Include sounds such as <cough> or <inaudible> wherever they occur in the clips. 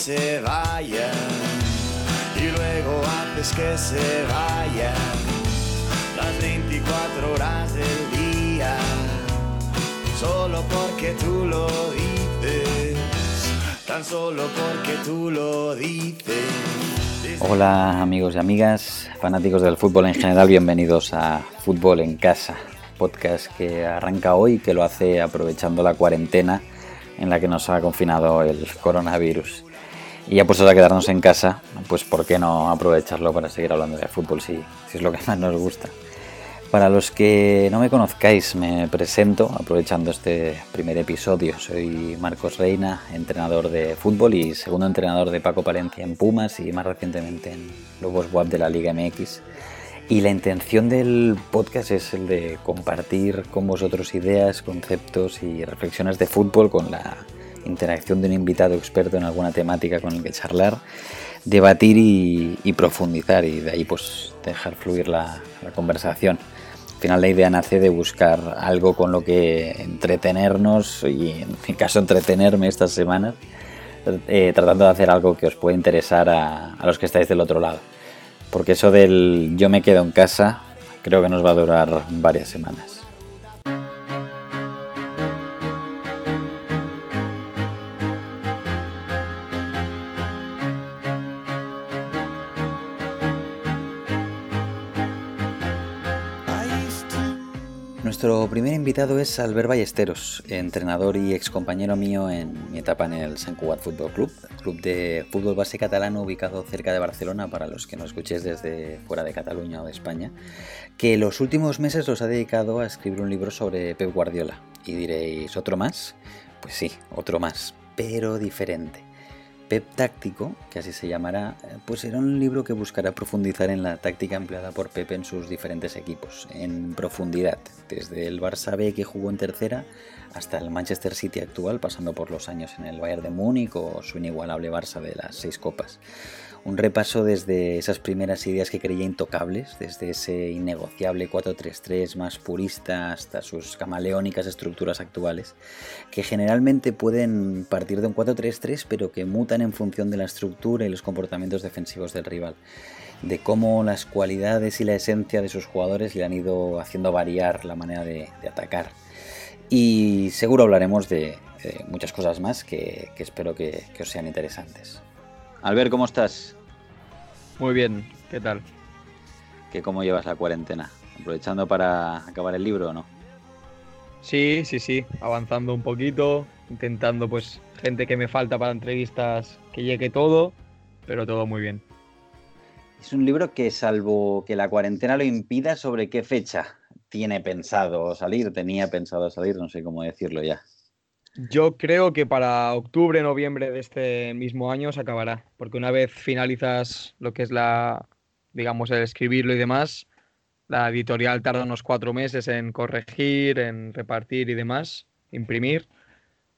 se vayan, y luego haces que se vayan las 24 horas del día, solo porque tú lo dices, tan solo porque tú lo dices. Hola amigos y amigas, fanáticos del fútbol en general, bienvenidos a Fútbol en Casa, podcast que arranca hoy, que lo hace aprovechando la cuarentena en la que nos ha confinado el coronavirus. Y ya puestos a quedarnos en casa, pues ¿por qué no aprovecharlo para seguir hablando de fútbol si, es lo que <laughs> más nos gusta? Para los que no me conozcáis, me presento aprovechando este primer episodio. Soy Marcos Reina, entrenador de fútbol y segundo entrenador de Paco Palencia en Pumas y más recientemente en Lobos WAP de la Liga MX. Y la intención del podcast es el de compartir con vosotros ideas, conceptos y reflexiones de fútbol con la interacción de un invitado experto en alguna temática con el que charlar, debatir y, profundizar y de ahí pues dejar fluir la conversación. Al final la idea nace de buscar algo con lo que entretenernos y en mi caso entretenerme estas semanas, eh, tratando de hacer algo que os pueda interesar a los que estáis del otro lado. Porque eso del yo me quedo en casa creo que nos va a durar varias semanas. Nuestro primer invitado es Albert Ballesteros, entrenador y excompañero mío en mi etapa en el Sant Cugat Fútbol Club, club de fútbol base catalano ubicado cerca de Barcelona para los que no escuchéis desde fuera de Cataluña o de España, que los últimos meses los ha dedicado a escribir un libro sobre Pep Guardiola. Y diréis, ¿otro más? Pues sí, otro más, pero diferente. Pep Táctico, que así se llamará, eh, pues será un libro que buscará profundizar en la táctica empleada por Pep en sus diferentes equipos, en profundidad, desde el Barça B que jugó en tercera hasta el Manchester City actual, pasando por los años en el Bayern de Múnich o su inigualable Barça de las seis copas un repaso desde esas primeras ideas que creía intocables, desde ese innegociable 4-3-3 más purista hasta sus camaleónicas estructuras actuales, que generalmente pueden partir de un 4-3-3 pero que mutan en función de la estructura y los comportamientos defensivos del rival, de cómo las cualidades y la esencia de sus jugadores le han ido haciendo variar la manera de, atacar. Y seguro hablaremos de, muchas cosas más que, espero que os sean interesantes. Albert, ¿cómo estás? Muy bien, ¿qué tal? ¿Qué, ¿Cómo llevas la cuarentena? ¿Aprovechando para acabar el libro o no? Sí, sí, sí, avanzando un poquito, intentando pues gente que me falta para entrevistas que llegue todo, pero todo muy bien. Es un libro que salvo que la cuarentena lo impida, ¿sobre qué fecha tiene pensado salir? Tenía pensado salir, no sé cómo decirlo ya. Yo creo que para octubre, noviembre de este mismo año se acabará, porque una vez finalizas lo que es la, digamos, el escribirlo y demás, la editorial tarda unos cuatro meses en corregir, en repartir y demás, imprimir,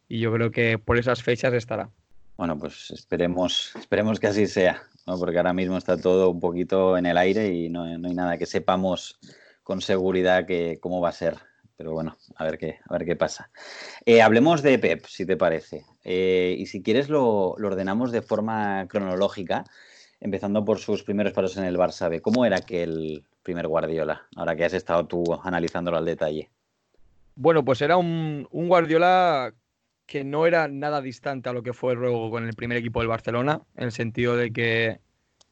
y yo creo que por esas fechas estará. Bueno, pues esperemos, esperemos que así sea, porque ahora mismo está todo un poquito en el aire y no, no hay nada que sepamos con seguridad que cómo va a ser pero bueno, a ver qué, a ver qué pasa. Eh, hablemos de Pep, si te parece. Eh, y si quieres lo, ordenamos de forma cronológica, empezando por sus primeros pasos en el Barça B. ¿Cómo era aquel primer Guardiola, ahora que has estado tú analizándolo al detalle? Bueno, pues era un, un Guardiola que no era nada distante a lo que fue luego con el primer equipo del Barcelona, en el sentido de que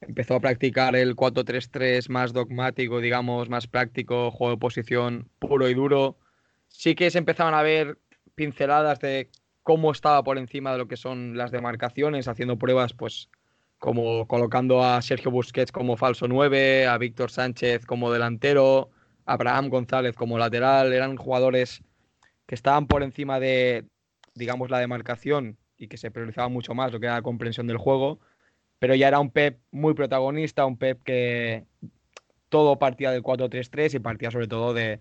empezó a practicar el 4-3-3 más dogmático, digamos, más práctico, juego de posición puro y duro, sí que se empezaban a ver pinceladas de cómo estaba por encima de lo que son las demarcaciones, haciendo pruebas, pues, como colocando a Sergio Busquets como falso 9, a Víctor Sánchez como delantero, a Abraham González como lateral. Eran jugadores que estaban por encima de, digamos, la demarcación y que se priorizaba mucho más lo que era la comprensión del juego. Pero ya era un Pep muy protagonista, un Pep que todo partía del 4-3-3 y partía sobre todo de,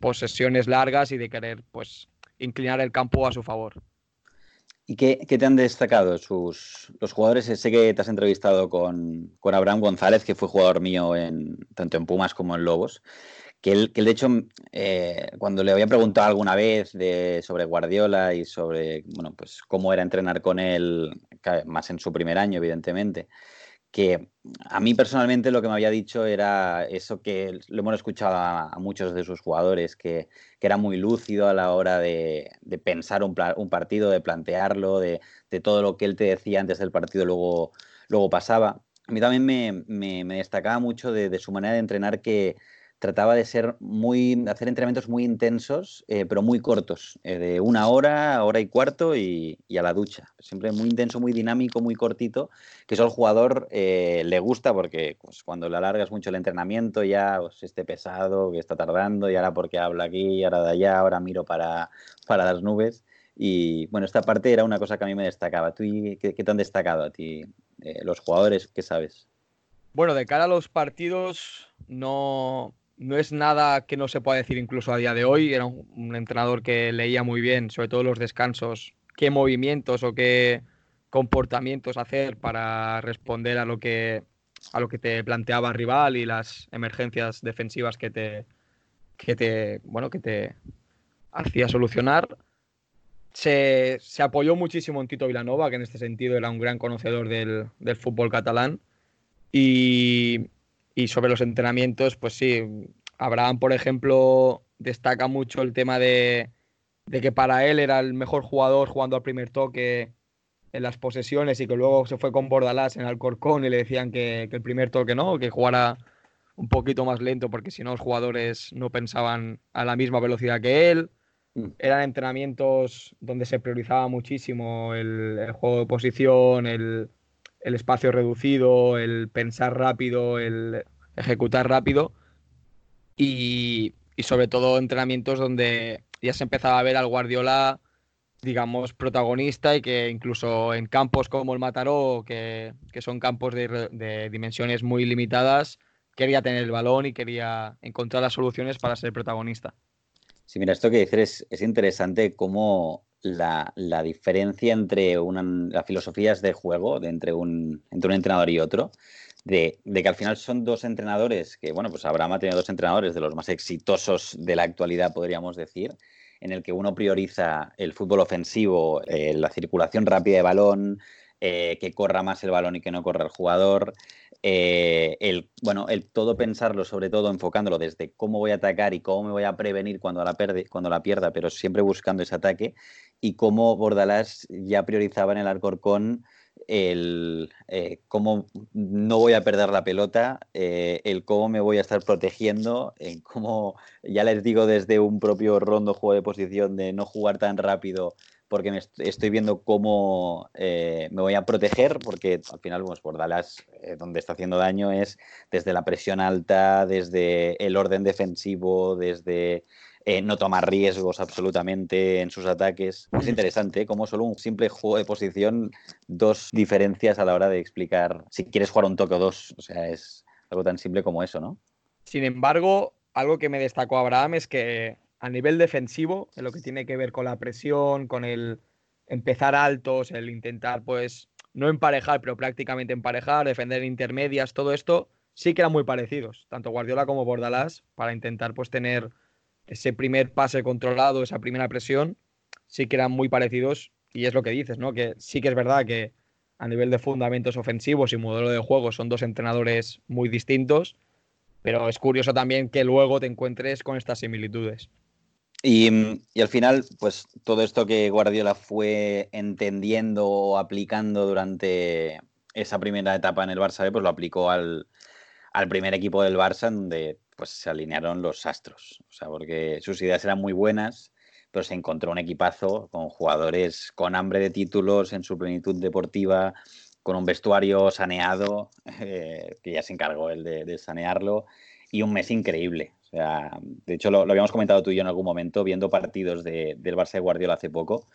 posesiones largas y de querer pues inclinar el campo a su favor. ¿Y qué, te han destacado sus, los jugadores? Sé que te has entrevistado con, con, Abraham González, que fue jugador mío en, tanto en Pumas como en Lobos. Que él, que de hecho, eh, cuando le había preguntado alguna vez de, sobre Guardiola y sobre bueno, pues cómo era entrenar con él, más en su primer año, evidentemente, que a mí personalmente lo que me había dicho era eso que lo hemos escuchado a, muchos de sus jugadores, que, que, era muy lúcido a la hora de, de pensar un, un, partido, de plantearlo, de, de, todo lo que él te decía antes del partido luego, luego pasaba. A mí también me, me, me destacaba mucho de, su manera de entrenar que, trataba de ser muy, hacer entrenamientos muy intensos, eh, pero muy cortos, eh, de una hora, hora y cuarto y, a la ducha. Siempre muy intenso, muy dinámico, muy cortito, que eso al jugador eh, le gusta porque pues, cuando le alargas mucho el entrenamiento ya pues, esté pesado, que está tardando, y ahora porque habla aquí, ahora de allá, ahora miro para, para las nubes. Y bueno, esta parte era una cosa que a mí me destacaba. ¿Tú qué, qué te han destacado a ti los jugadores? ¿Qué sabes? Bueno, de cara a los partidos, no, no es nada que no se pueda decir incluso a día de hoy. Era un, entrenador que leía muy bien, sobre todo los descansos, qué movimientos o qué comportamientos hacer para responder a lo que a lo que te planteaba el rival y las emergencias defensivas que te que te bueno que te hacía solucionar. Se, apoyó muchísimo en Tito Vilanova, que en este sentido era un gran conocedor del, del fútbol catalán. Y, y sobre los entrenamientos, pues sí, Abraham, por ejemplo, destaca mucho el tema de, que para él era el mejor jugador jugando al primer toque en las posesiones y que luego se fue con Bordalás en Alcorcón y le decían que, el primer toque no, que jugara un poquito más lento porque si no los jugadores no pensaban a la misma velocidad que él. Mm. Eran entrenamientos donde se priorizaba muchísimo el juego de posición, el, el espacio reducido, el pensar rápido, el ejecutar rápido y, sobre todo entrenamientos donde ya se empezaba a ver al Guardiola, digamos, protagonista y que incluso en campos como el Mataró, que, son campos de, dimensiones muy limitadas, quería tener el balón y quería encontrar las soluciones para ser protagonista. Sí, mira, esto que dices es, interesante cómo la, diferencia entre una, las filosofías de juego de entre, un, entre un entrenador y otro, de, que al final son dos entrenadores, que bueno, pues Abraham ha tenido dos entrenadores de los más exitosos de la actualidad, podríamos decir, en el que uno prioriza el fútbol ofensivo, eh, la circulación rápida de balón, eh, que corra más el balón y que no corra el jugador. Eh, el, bueno, el todo pensarlo, sobre todo enfocándolo desde cómo voy a atacar y cómo me voy a prevenir cuando la, cuando la pierda, pero siempre buscando ese ataque, y cómo Bordalás ya priorizaba en el Alcorcón el eh, cómo no voy a perder la pelota, el cómo me voy a estar protegiendo, en cómo, ya les digo desde un propio rondo juego de posición, de no jugar tan rápido porque me estoy viendo cómo eh, me voy a proteger, porque al final, pues, Bordalas, eh, donde está haciendo daño es desde la presión alta, desde el orden defensivo, desde eh, no tomar riesgos absolutamente en sus ataques. Es interesante cómo solo un simple juego de posición, dos diferencias a la hora de explicar si quieres jugar un toque o dos. O sea, es algo tan simple como eso, ¿no? Sin embargo, algo que me destacó Abraham es que a nivel defensivo, en lo que tiene que ver con la presión, con el empezar altos, el intentar, pues, no emparejar, pero prácticamente emparejar, defender intermedias, todo esto, sí que eran muy parecidos, tanto Guardiola como Bordalás, para intentar, pues, tener ese primer pase controlado, esa primera presión, sí que eran muy parecidos, y es lo que dices, ¿no? Que sí que es verdad que a nivel de fundamentos ofensivos y modelo de juego son dos entrenadores muy distintos, pero es curioso también que luego te encuentres con estas similitudes. Y, al final, pues todo esto que Guardiola fue entendiendo o aplicando durante esa primera etapa en el Barça pues lo aplicó al, primer equipo del Barça, donde pues se alinearon los astros. O sea, porque sus ideas eran muy buenas, pero se encontró un equipazo con jugadores con hambre de títulos en su plenitud deportiva, con un vestuario saneado, <laughs> eh, que ya se encargó él de sanearlo, y un mes increíble de hecho, lo, habíamos comentado tú y yo en algún momento, viendo partidos del Barça de Guardiola hace poco,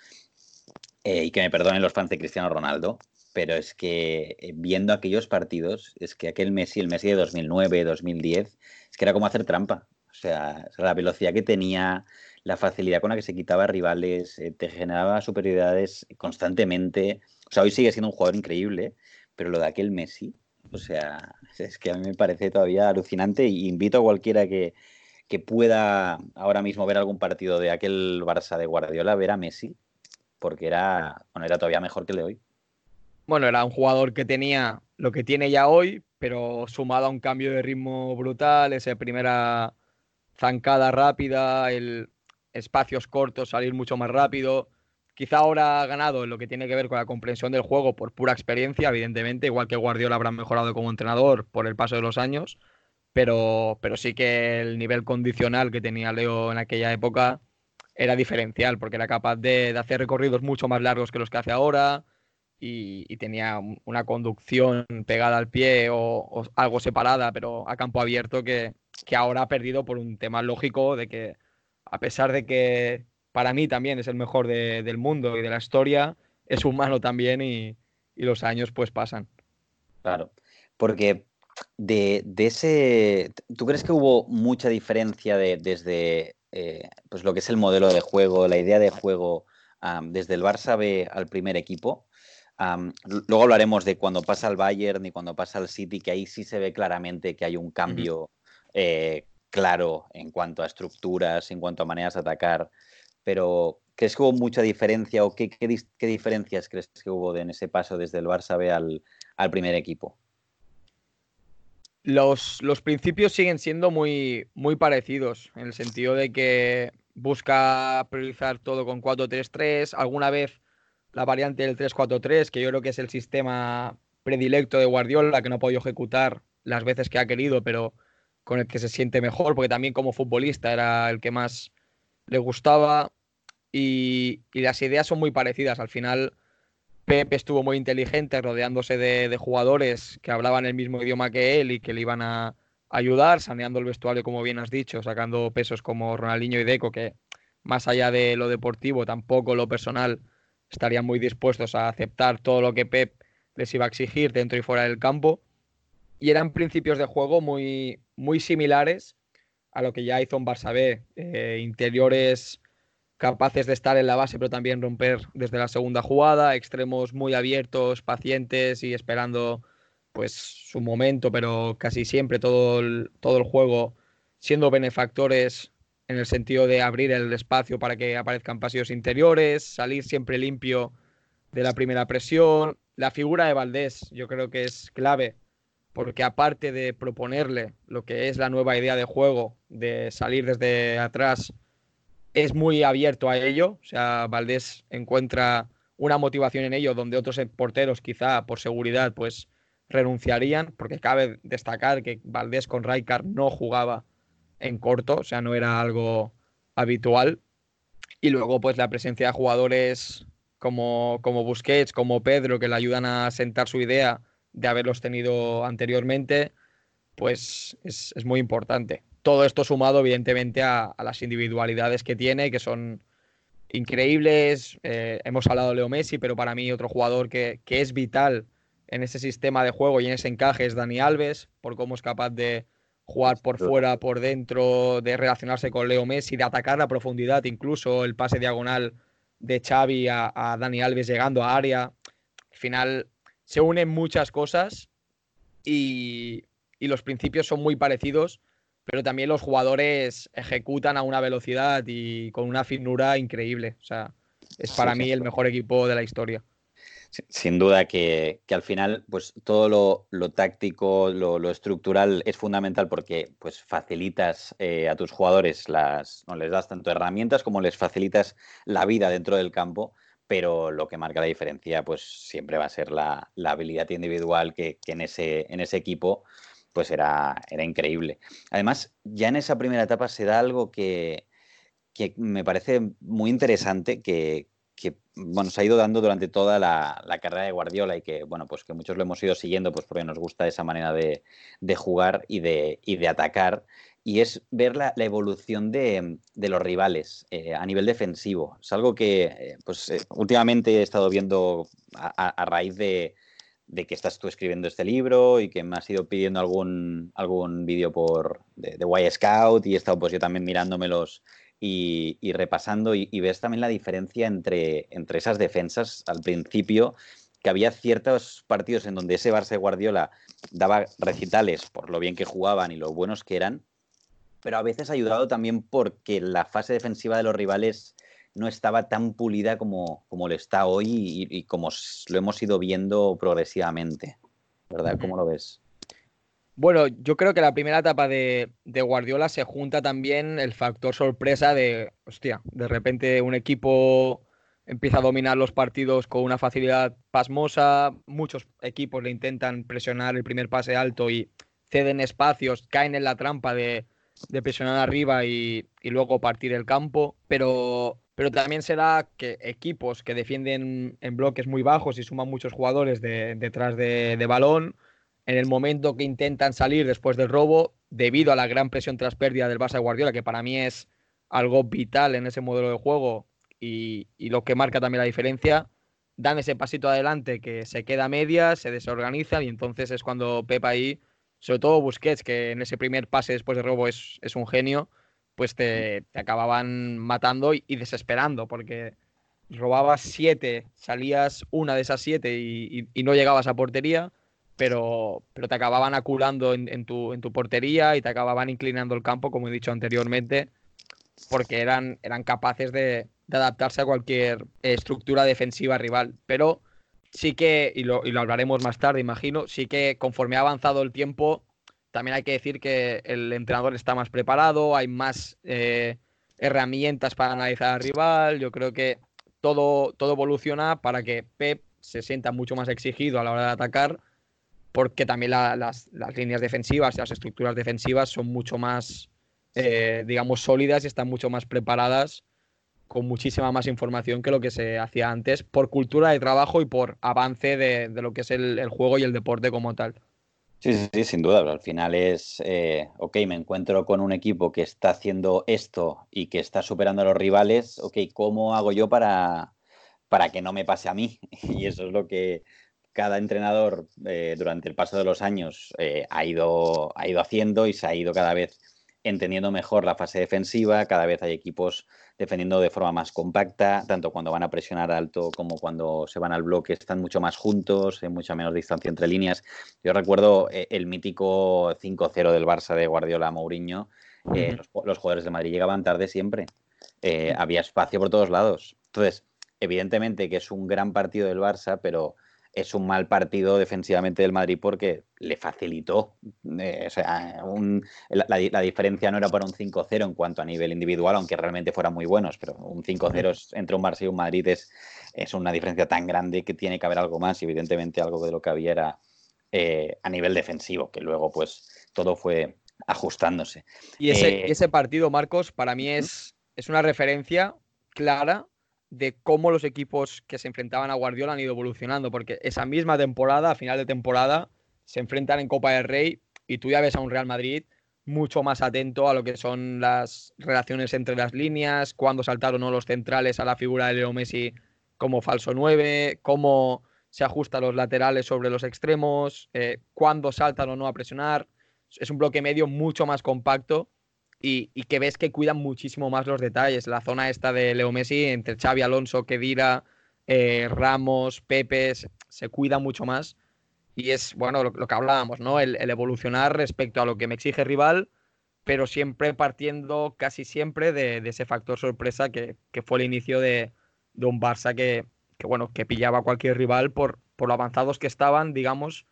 eh, y que me perdonen los fans de Cristiano Ronaldo, pero es que eh, viendo aquellos partidos, es que aquel Messi, el Messi de 2009, 2010, es que era como hacer trampa. O sea, la velocidad que tenía, la facilidad con la que se quitaba rivales, eh, te generaba superioridades constantemente. O sea, hoy sigue siendo un jugador increíble, pero lo de aquel Messi, o sea, es que a mí me parece todavía alucinante y invito a cualquiera que, que pueda ahora mismo ver algún partido de aquel Barça de Guardiola, ver a Messi, porque era, bueno, era todavía mejor que el de hoy. Bueno, era un jugador que tenía lo que tiene ya hoy, pero sumado a un cambio de ritmo brutal, esa primera zancada rápida, el espacios cortos, salir mucho más rápido. Quizá ahora ha ganado en lo que tiene que ver con la comprensión del juego por pura experiencia, evidentemente, igual que Guardiola habrá mejorado como entrenador por el paso de los años, pero, pero sí que el nivel condicional que tenía Leo en aquella época era diferencial, porque era capaz de, hacer recorridos mucho más largos que los que hace ahora y, tenía una conducción pegada al pie o, algo separada, pero a campo abierto que, que ahora ha perdido por un tema lógico de que, a pesar de que para mí también es el mejor del mundo y de la historia, es humano también y, los años pues pasan. Claro, porque de, ese, ¿tú crees que hubo mucha diferencia de, desde eh, pues lo que es el modelo de juego, la idea de juego desde el Barça B al primer equipo? luego hablaremos de cuando pasa al Bayern y cuando pasa al City, que ahí sí se ve claramente que hay un cambio eh, claro en cuanto a estructuras, en cuanto a maneras de atacar, pero ¿crees que hubo mucha diferencia o qué, diferencias crees que hubo en ese paso desde el Barça B al, primer equipo? Los, los, principios siguen siendo muy, muy parecidos, en el sentido de que busca priorizar todo con 4-3-3, alguna vez la variante del 3-4-3, que yo creo que es el sistema predilecto de Guardiola, que no ha podido ejecutar las veces que ha querido, pero con el que se siente mejor, porque también como futbolista era el que más le gustaba. Y, las ideas son muy parecidas. Al final, Pep estuvo muy inteligente rodeándose de, jugadores que hablaban el mismo idioma que él y que le iban a ayudar, saneando el vestuario, como bien has dicho, sacando pesos como Ronaldinho y Deco, que más allá de lo deportivo, tampoco lo personal, estarían muy dispuestos a aceptar todo lo que Pep les iba a exigir dentro y fuera del campo. Y eran principios de juego muy, muy similares a lo que ya hizo un Barça B. Eh, interiores capaces de estar en la base, pero también romper desde la segunda jugada, extremos muy abiertos, pacientes y esperando pues su momento, pero casi siempre todo todo el juego siendo benefactores en el sentido de abrir el espacio para que aparezcan pasillos interiores, salir siempre limpio de la primera presión. La figura de Valdés yo creo que es clave, porque aparte de proponerle lo que es la nueva idea de juego, de salir desde atrás, es muy abierto a ello. O sea, Valdés encuentra una motivación en ello donde otros porteros quizá por seguridad pues renunciarían, porque cabe destacar que Valdés con Raikar no jugaba en corto, o sea, no era algo habitual. Y luego, pues la presencia de jugadores como, como Busquets, como Pedro, que le ayudan a sentar su idea de haberlos tenido anteriormente, pues es, muy importante. Todo esto sumado, evidentemente, a, las individualidades que tiene, que son increíbles. Eh, hemos hablado de Leo Messi, pero para mí otro jugador que, que es vital en ese sistema de juego y en ese encaje es Dani Alves, por cómo es capaz de, jugar por fuera, por dentro, de relacionarse con Leo Messi, de atacar la profundidad, incluso el pase diagonal de Xavi a, Dani Alves llegando a área. Al final se unen muchas cosas y, los principios son muy parecidos, pero también los jugadores ejecutan a una velocidad y con una finura increíble. O sea, es para mí el mejor equipo de la historia sin duda que, al final, pues todo lo, táctico, lo, estructural es fundamental porque pues facilitas eh, a tus jugadores las, no les das tanto herramientas como les facilitas la vida dentro del campo, pero lo que marca la diferencia, pues siempre va a ser la, habilidad individual que, en, ese, en ese equipo pues era, era increíble. Además, ya en esa primera etapa se da algo que, que me parece muy interesante, que, bueno, se ha ido dando durante toda la, carrera de Guardiola y que, bueno, pues que muchos lo hemos ido siguiendo pues porque nos gusta esa manera de, jugar y de, de, atacar. Y es ver la, evolución de, los rivales eh, a nivel defensivo. Es algo que, eh, pues, eh, últimamente he estado viendo a, raíz de, que estás tú escribiendo este libro y que me has ido pidiendo algún, algún vídeo por de, de Y Scout y he estado pues yo también mirándomelos y, repasando y, ves también la diferencia entre, entre esas defensas al principio, que había ciertos partidos en donde ese Barça de Guardiola daba recitales por lo bien que jugaban y lo buenos que eran, pero a veces ha ayudado también porque la fase defensiva de los rivales no estaba tan pulida como, como lo está hoy y, como lo hemos ido viendo progresivamente. ¿Verdad? ¿Cómo lo ves? Bueno, yo creo que la primera etapa de, de, Guardiola se junta también el factor sorpresa de, hostia, de repente un equipo empieza a dominar los partidos con una facilidad pasmosa, muchos equipos le intentan presionar el primer pase alto y ceden espacios, caen en la trampa de, de presionar arriba y, y, luego partir el campo, pero, pero también será que equipos que defienden en bloques muy bajos y suman muchos jugadores de, detrás de, balón, en el momento que intentan salir después del robo, debido a la gran presión tras pérdida del Barça de Guardiola, que para mí es algo vital en ese modelo de juego, y, lo que marca también la diferencia, dan ese pasito adelante que se queda a medias, se desorganiza y entonces es cuando Pepa ahí, sobre todo Busquets, que en ese primer pase después de robo es, un genio, pues te, acababan matando y, desesperando, porque robabas siete, salías una de esas siete y, no llegabas a portería, pero, pero te acababan aculando en, tu, en tu portería y te acababan inclinando el campo, como he dicho anteriormente, porque eran, eran capaces de, de adaptarse a cualquier estructura defensiva rival. Pero sí que, y lo, hablaremos más tarde, imagino, sí que conforme ha avanzado el tiempo, también hay que decir que el entrenador está más preparado, hay más eh, herramientas para analizar al rival. Yo creo que todo, todo evoluciona para que Pep se sienta mucho más exigido a la hora de atacar, porque también las, líneas defensivas y las estructuras defensivas son mucho más, eh, digamos, sólidas y están mucho más preparadas con muchísima más información que lo que se hacía antes, por cultura de trabajo y por avance de, lo que es el, juego y el deporte como tal. Sí, sí, sí sin duda, al final es, eh, ok, me encuentro con un equipo que está haciendo esto y que está superando a los rivales, ok, ¿cómo hago yo para, para que no me pase a mí? <laughs> Y eso es lo que cada entrenador eh, durante el paso de los años eh, ha, ido, ha ido haciendo y se ha ido cada vez entendiendo mejor la fase defensiva, cada vez hay equipos defendiendo de forma más compacta, tanto cuando van a presionar alto como cuando se van al bloque, están mucho más juntos, hay mucha menos distancia entre líneas. Yo recuerdo eh, el mítico 5-0 del Barça de Guardiola Mourinho, eh, los, jugadores de Madrid llegaban tarde siempre, eh, había espacio por todos lados. Entonces, evidentemente que es un gran partido del Barça, pero es un mal partido defensivamente del Madrid porque le facilitó. Eh, o sea, la, diferencia no era para un 5-0 en cuanto a nivel individual, aunque realmente fueran muy buenos, pero un 5-0 entre un Barça y un Madrid es, es, una diferencia tan grande que tiene que haber algo más y evidentemente algo de lo que había era eh, a nivel defensivo, que luego pues todo fue ajustándose. Y ese, eh, ese partido, Marcos, para mí es, es una referencia clara de cómo los equipos que se enfrentaban a Guardiola han ido evolucionando, porque esa misma temporada, a final de temporada, se enfrentan en Copa del Rey y tú ya ves a un Real Madrid mucho más atento a lo que son las relaciones entre las líneas, cuándo saltaron o no los centrales a la figura de Leo Messi como falso 9, cómo se ajustan los laterales sobre los extremos, eh, cuándo saltan o no a presionar. Es un bloque medio mucho más compacto y, que ves que cuidan muchísimo más los detalles. La zona esta de Leo Messi, entre Xavi Alonso, Kedira, eh, Ramos, Pepe, se cuida mucho más. Y es, bueno, lo, que hablábamos, ¿no? El, evolucionar respecto a lo que me exige rival, pero siempre partiendo casi siempre de, ese factor sorpresa que, fue el inicio de, un Barça que, bueno, que pillaba a cualquier rival por lo avanzados que estaban, digamos,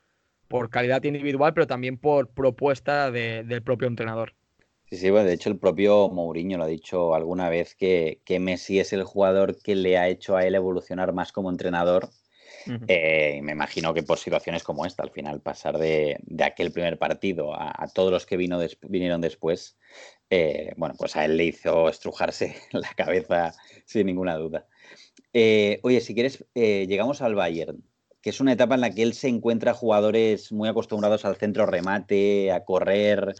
por calidad individual, pero también por propuesta del propio entrenador. Sí, sí, bueno, de hecho el propio Mourinho lo ha dicho alguna vez que, Messi es el jugador que le ha hecho a él evolucionar más como entrenador. Eh, y me imagino que por situaciones como esta, al final pasar de, aquel primer partido a, todos los que vino vinieron después, eh, bueno, pues a él le hizo estrujarse <laughs> la cabeza sin ninguna duda. Eh, oye, si quieres, llegamos al Bayern, que es una etapa en la que él se encuentra jugadores muy acostumbrados al centro remate, a correr,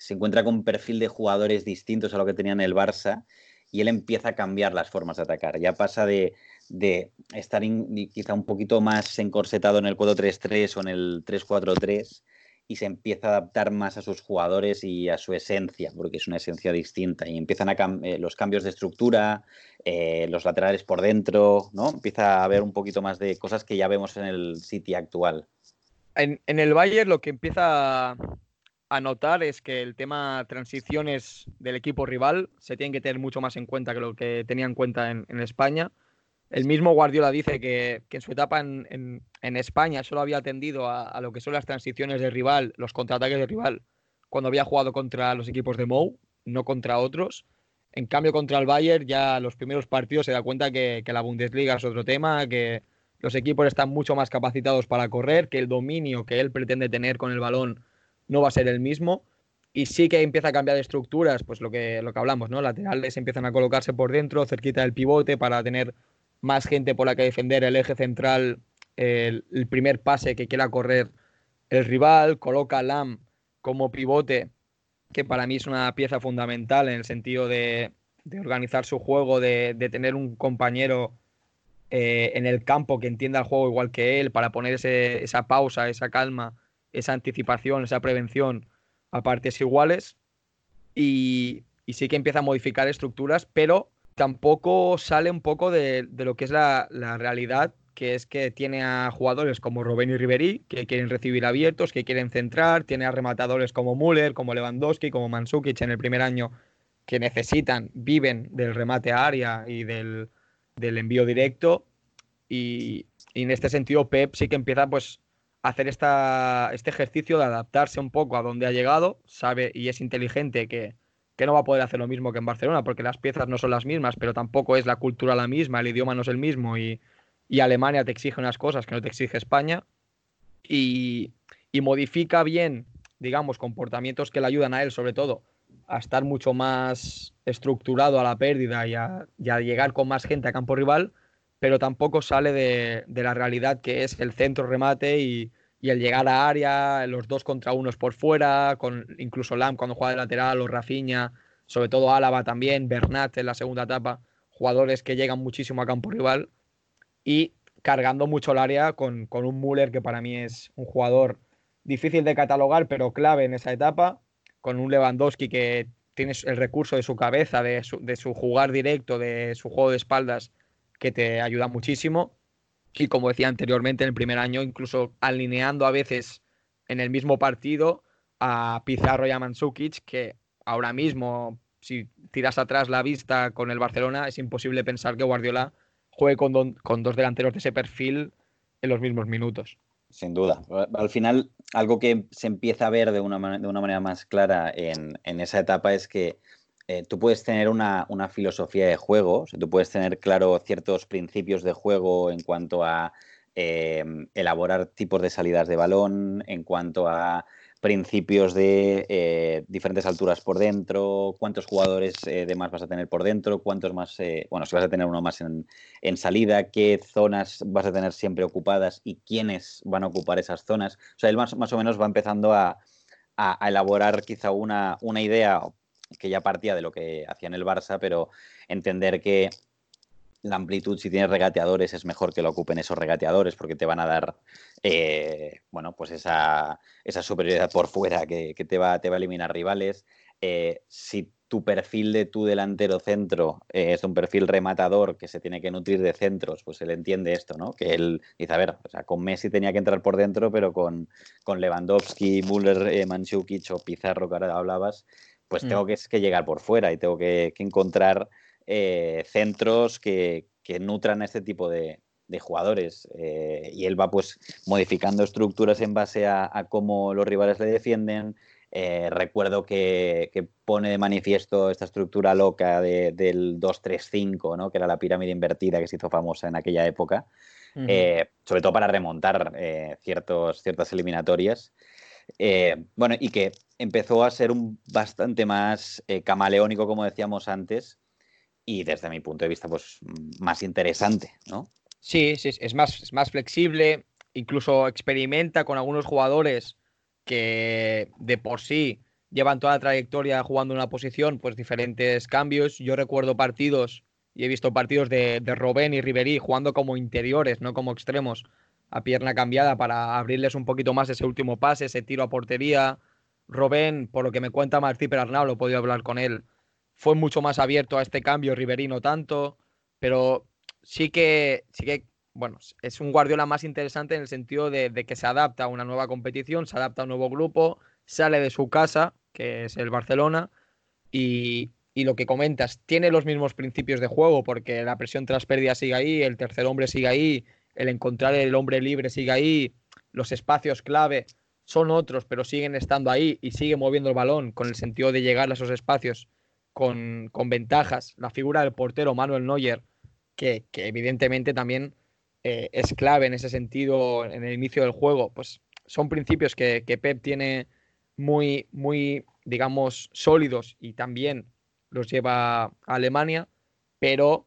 se encuentra con un perfil de jugadores distintos a lo que tenía en el Barça y él empieza a cambiar las formas de atacar. Ya pasa de, estar quizá un poquito más encorsetado en el 4-3-3 o en el 3-4-3 y se empieza a adaptar más a sus jugadores y a su esencia, porque es una esencia distinta. Y empiezan a eh, los cambios de estructura, eh, los laterales por dentro, ¿no? Empieza a haber un poquito más de cosas que ya vemos en el City actual. En, en el Bayern lo que empieza a notar es que el tema transiciones del equipo rival se tiene que tener mucho más en cuenta que lo que tenía en cuenta en, España. El mismo Guardiola dice que, en su etapa en, España solo había atendido a, lo que son las transiciones de rival, los contraataques de rival, cuando había jugado contra los equipos de Mou, no contra otros. En cambio, contra el Bayern, ya los primeros partidos se da cuenta que, que la Bundesliga es otro tema, que los equipos están mucho más capacitados para correr, que el dominio que él pretende tener con el balón no va a ser el mismo. Y sí que empieza a cambiar de estructuras, pues lo que, lo que hablamos, ¿no? Laterales empiezan a colocarse por dentro, cerquita del pivote, para tener más gente por la que defender el eje central, el, primer pase que quiera correr el rival, coloca a Lam como pivote, que para mí es una pieza fundamental en el sentido de, organizar su juego, de, tener un compañero eh, en el campo que entienda el juego igual que él, para poner esa pausa, esa calma esa anticipación, esa prevención a partes iguales y, sí que empieza a modificar estructuras, pero tampoco sale un poco de, lo que es la, realidad, que es que tiene a jugadores como Robben y Ribery, que quieren recibir abiertos, que quieren centrar, tiene a rematadores como Müller, como Lewandowski, como Mansukic en el primer año, que necesitan, viven del remate a área y del, envío directo. Y, y, en este sentido, Pep sí que empieza pues hacer este ejercicio de adaptarse un poco a donde ha llegado, sabe y es inteligente que, no va a poder hacer lo mismo que en Barcelona, porque las piezas no son las mismas, pero tampoco es la cultura la misma, el idioma no es el mismo y, Alemania te exige unas cosas que no te exige España. Y, modifica bien, digamos, comportamientos que le ayudan a él, sobre todo, a estar mucho más estructurado a la pérdida y a llegar con más gente a campo rival pero tampoco sale de, la realidad que es el centro remate y, el llegar a área, los dos contra unos por fuera, con incluso Lam cuando juega de lateral o Rafinha, sobre todo Álava también, Bernat en la segunda etapa, jugadores que llegan muchísimo a campo rival y cargando mucho el área con, un Müller que para mí es un jugador difícil de catalogar, pero clave en esa etapa, con un Lewandowski que tiene el recurso de su cabeza, de su, de su jugar directo, de su juego de espaldas, que te ayuda muchísimo. Y como decía anteriormente, en el primer año, incluso alineando a veces en el mismo partido a Pizarro y a Mansukic, que ahora mismo, si tiras atrás la vista con el Barcelona, es imposible pensar que Guardiola juegue con, con dos delanteros de ese perfil en los mismos minutos. Sin duda. Al final, algo que se empieza a ver de una, de una manera más clara en, en esa etapa es que eh, tú puedes tener una, filosofía de juego, tú puedes tener claro ciertos principios de juego en cuanto a eh, elaborar tipos de salidas de balón, en cuanto a principios de eh, diferentes alturas por dentro, cuántos jugadores de más vas a tener por dentro, cuántos más, bueno, si vas a tener uno más en, salida, qué zonas vas a tener siempre ocupadas y quiénes van a ocupar esas zonas. O sea, él más, o menos va empezando a, elaborar quizá una, una idea que ya partía de lo que hacía en el Barça, pero entender que la amplitud, si tienes regateadores, es mejor que lo ocupen esos regateadores porque te van a dar, eh, bueno, pues esa, superioridad por fuera que, te, va, te va a eliminar rivales. Eh, si tu perfil de tu delantero centro eh, es un perfil rematador que se tiene que nutrir de centros, pues él entiende esto, ¿no? Que él dice, a ver, o sea, con Messi tenía que entrar por dentro, pero con, con Lewandowski, Müller, Manchukic o Pizarro que ahora hablabas, pues mm. tengo que, llegar por fuera y tengo que, encontrar eh, centros que, nutran a este tipo de, jugadores. Eh, y él va pues modificando estructuras en base a, cómo los rivales le defienden. Eh, recuerdo que, pone de manifiesto esta estructura loca del 2-3-5, ¿no? que era la pirámide invertida que se hizo famosa en aquella época, sobre todo para remontar ciertos, ciertas eliminatorias. Bueno, y que empezó a ser un bastante más eh, camaleónico, como decíamos antes, y desde mi punto de vista, pues más interesante, ¿no? Sí, sí, es más, es más flexible, incluso experimenta con algunos jugadores que de por sí llevan toda la trayectoria jugando en una posición, pues diferentes cambios. Yo recuerdo partidos y he visto partidos de, de Robben y Ribery jugando como interiores, no como extremos, a pierna cambiada para abrirles un poquito más ese último pase, ese tiro a portería, Robén, por lo que me cuenta Martí Perarnau, lo he podido hablar con él, fue mucho más abierto a este cambio, Riverino tanto, pero sí que, sí que, bueno, es un Guardiola más interesante en el sentido de, que se adapta a una nueva competición, se adapta a un nuevo grupo, sale de su casa, que es el Barcelona, y, y lo que comentas, tiene los mismos principios de juego, porque la presión tras pérdida sigue ahí, el tercer hombre sigue ahí, el encontrar el hombre libre sigue ahí, los espacios clave son otros, pero siguen estando ahí y sigue moviendo el balón con el sentido de llegar a esos espacios con, con ventajas. La figura del portero Manuel Neuer, que, que evidentemente también eh, es clave en ese sentido en el inicio del juego, pues son principios que, que Pep tiene muy, muy, digamos, sólidos y también los lleva a Alemania, pero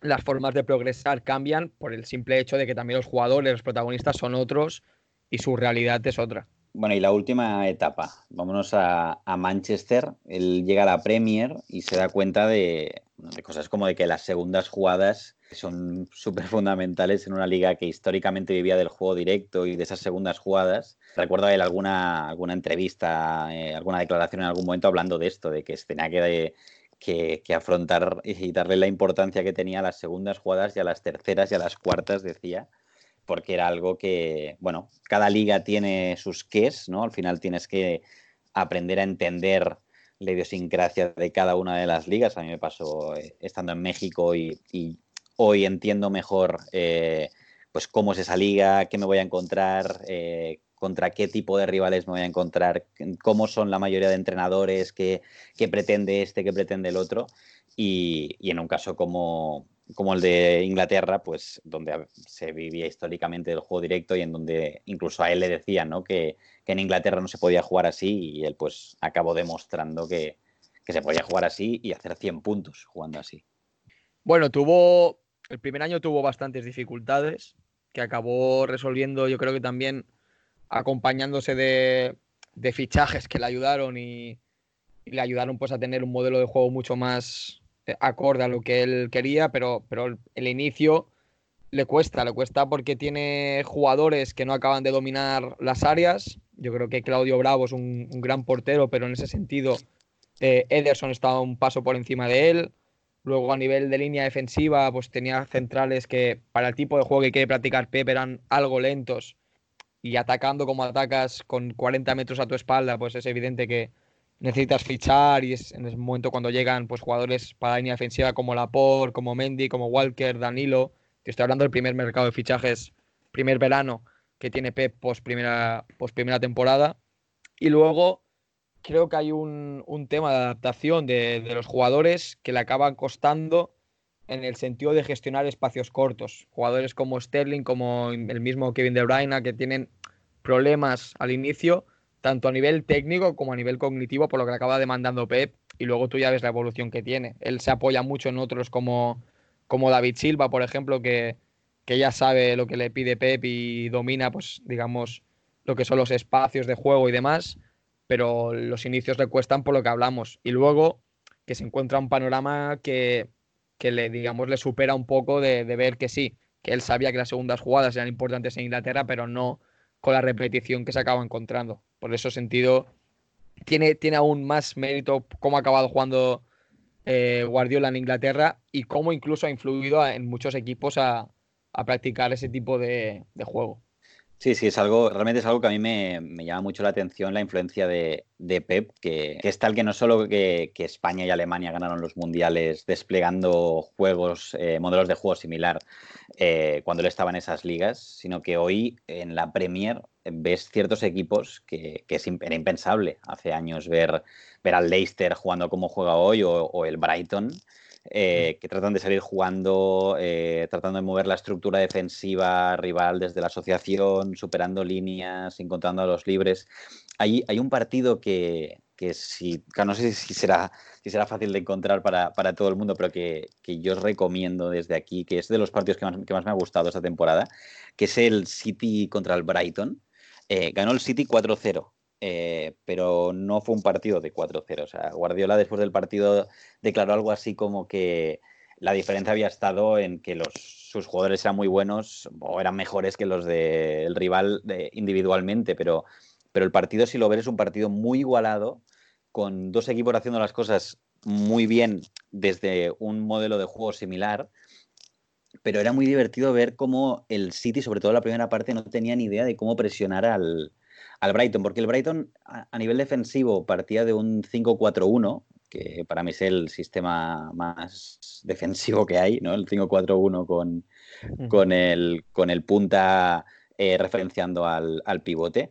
las formas de progresar cambian por el simple hecho de que también los jugadores, los protagonistas son otros y su realidad es otra. Bueno, y la última etapa, vámonos a, Manchester. Él llega a la Premier y se da cuenta de, cosas como de que las segundas jugadas son súper fundamentales en una liga que históricamente vivía del juego directo y de esas segundas jugadas. Recuerdo él alguna, alguna entrevista, eh, alguna declaración en algún momento hablando de esto, de que se tenía que, que, afrontar y darle la importancia que tenía a las segundas jugadas y a las terceras y a las cuartas, decía, porque era algo que, bueno, cada liga tiene sus ques, ¿no? Al final tienes que aprender a entender la idiosincrasia de cada una de las ligas. A mí me pasó eh, estando en México y, hoy entiendo mejor eh, pues cómo es esa liga, qué me voy a encontrar, eh, contra qué tipo de rivales me voy a encontrar, cómo son la mayoría de entrenadores, qué, pretende este, qué pretende el otro. Y, en un caso como, como el de Inglaterra, pues donde se vivía históricamente el juego directo y en donde incluso a él le decían ¿no? que, en Inglaterra no se podía jugar así y él pues acabó demostrando que, se podía jugar así y hacer 100 puntos jugando así. Bueno, tuvo, el primer año tuvo bastantes dificultades que acabó resolviendo yo creo que también acompañándose de, fichajes que le ayudaron y, le ayudaron pues a tener un modelo de juego mucho más eh, acorde a lo que él quería, pero, pero el, inicio le cuesta, le cuesta porque tiene jugadores que no acaban de dominar las áreas. Yo creo que Claudio Bravo es un, gran portero, pero en ese sentido eh, Ederson estaba un paso por encima de él. Luego a nivel de línea defensiva, pues tenía centrales que para el tipo de juego que quiere practicar Pep eran algo lentos. Y atacando como atacas con 40 metros a tu espalda, pues es evidente que, necesitas fichar y es en ese momento cuando llegan pues jugadores para la línea defensiva como Laporte, como Mendy, como Walker, Danilo. Te estoy hablando del primer mercado de fichajes, primer verano que tiene Pep post primera, post primera temporada. Y luego creo que hay un, tema de adaptación de, de, los jugadores que le acaban costando en el sentido de gestionar espacios cortos. Jugadores como Sterling, como el mismo Kevin De Bruyne, que tienen problemas al inicio tanto a nivel técnico como a nivel cognitivo, por lo que acaba demandando Pep, y luego tú ya ves la evolución que tiene. Él se apoya mucho en otros como, como David Silva, por ejemplo, que, que ya sabe lo que le pide Pep y domina, pues, digamos, lo que son los espacios de juego y demás, pero los inicios le cuestan por lo que hablamos. Y luego que se encuentra un panorama que, que le, digamos, le supera un poco de, ver que sí, que él sabía que las segundas jugadas eran importantes en Inglaterra, pero no con la repetición que se acaba encontrando. Por ese sentido, tiene, tiene aún más mérito cómo ha acabado jugando eh, Guardiola en Inglaterra y cómo incluso ha influido en muchos equipos a, practicar ese tipo de, juego. Sí, sí, es algo, realmente es algo que a mí me, llama mucho la atención, la influencia de, Pep, que, es tal que no solo que, España y Alemania ganaron los mundiales desplegando juegos, eh, modelos de juego similar eh, cuando él estaba en esas ligas, sino que hoy en la Premier ves ciertos equipos que, que era impensable hace años ver, ver al Leicester jugando como juega hoy o, el Brighton. Eh, que tratan de salir jugando, eh, tratando de mover la estructura defensiva rival desde la asociación, superando líneas, encontrando a los libres. Hay, hay un partido que, que si, no sé si será, si será fácil de encontrar para, para todo el mundo, pero que, que, yo os recomiendo desde aquí, que es de los partidos que más, que más me ha gustado esta temporada, que es el City contra el Brighton. Eh, ganó el City 4-0. Eh, pero no fue un partido de 4-0. O sea, Guardiola después del partido declaró algo así como que la diferencia había estado en que los, sus jugadores eran muy buenos o eran mejores que los del rival individualmente, pero, pero el partido, si lo ves, es un partido muy igualado, con dos equipos haciendo las cosas muy bien desde un modelo de juego similar pero era muy divertido ver cómo el City, sobre todo la primera parte, no tenía ni idea de cómo presionar al, al Brighton, porque el Brighton a, nivel defensivo partía de un 5-4-1, que para mí es el sistema más defensivo que hay, ¿no? El 5-4-1 con, con, el, con el punta eh, referenciando al, al, pivote.